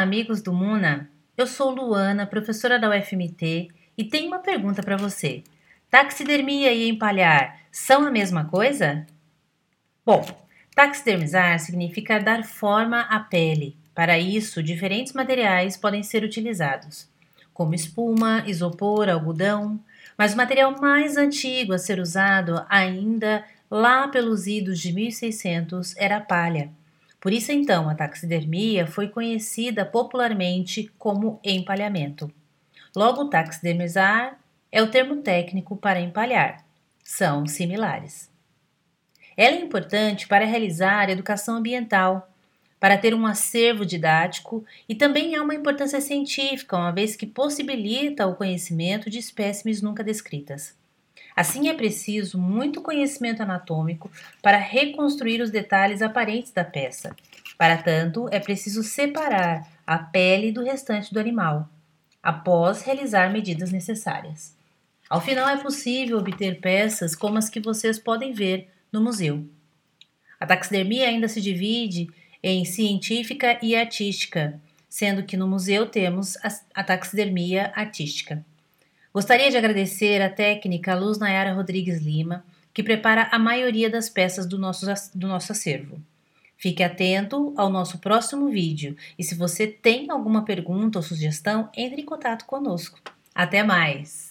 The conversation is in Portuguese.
Olá, amigos do Muna! Eu sou Luana, professora da UFMT, e tenho uma pergunta para você. Taxidermia e empalhar são a mesma coisa? Bom, taxidermizar significa dar forma à pele. Para isso, diferentes materiais podem ser utilizados, como espuma, isopor, algodão, mas o material mais antigo a ser usado ainda lá pelos idos de 1600 era a palha. Por isso, então, a taxidermia foi conhecida popularmente como empalhamento. Logo, taxidermizar é o termo técnico para empalhar. São similares. Ela é importante para realizar educação ambiental, para ter um acervo didático e também há uma importância científica, uma vez que possibilita o conhecimento de espécimes nunca descritas. Assim, é preciso muito conhecimento anatômico para reconstruir os detalhes aparentes da peça. Para tanto, é preciso separar a pele do restante do animal, após realizar medidas necessárias. Ao final, é possível obter peças como as que vocês podem ver no museu. A taxidermia ainda se divide em científica e artística, sendo que no museu temos a taxidermia artística. Gostaria de agradecer a técnica Luz Nayara Rodrigues Lima, que prepara a maioria das peças do nosso, do nosso acervo. Fique atento ao nosso próximo vídeo e se você tem alguma pergunta ou sugestão, entre em contato conosco. Até mais!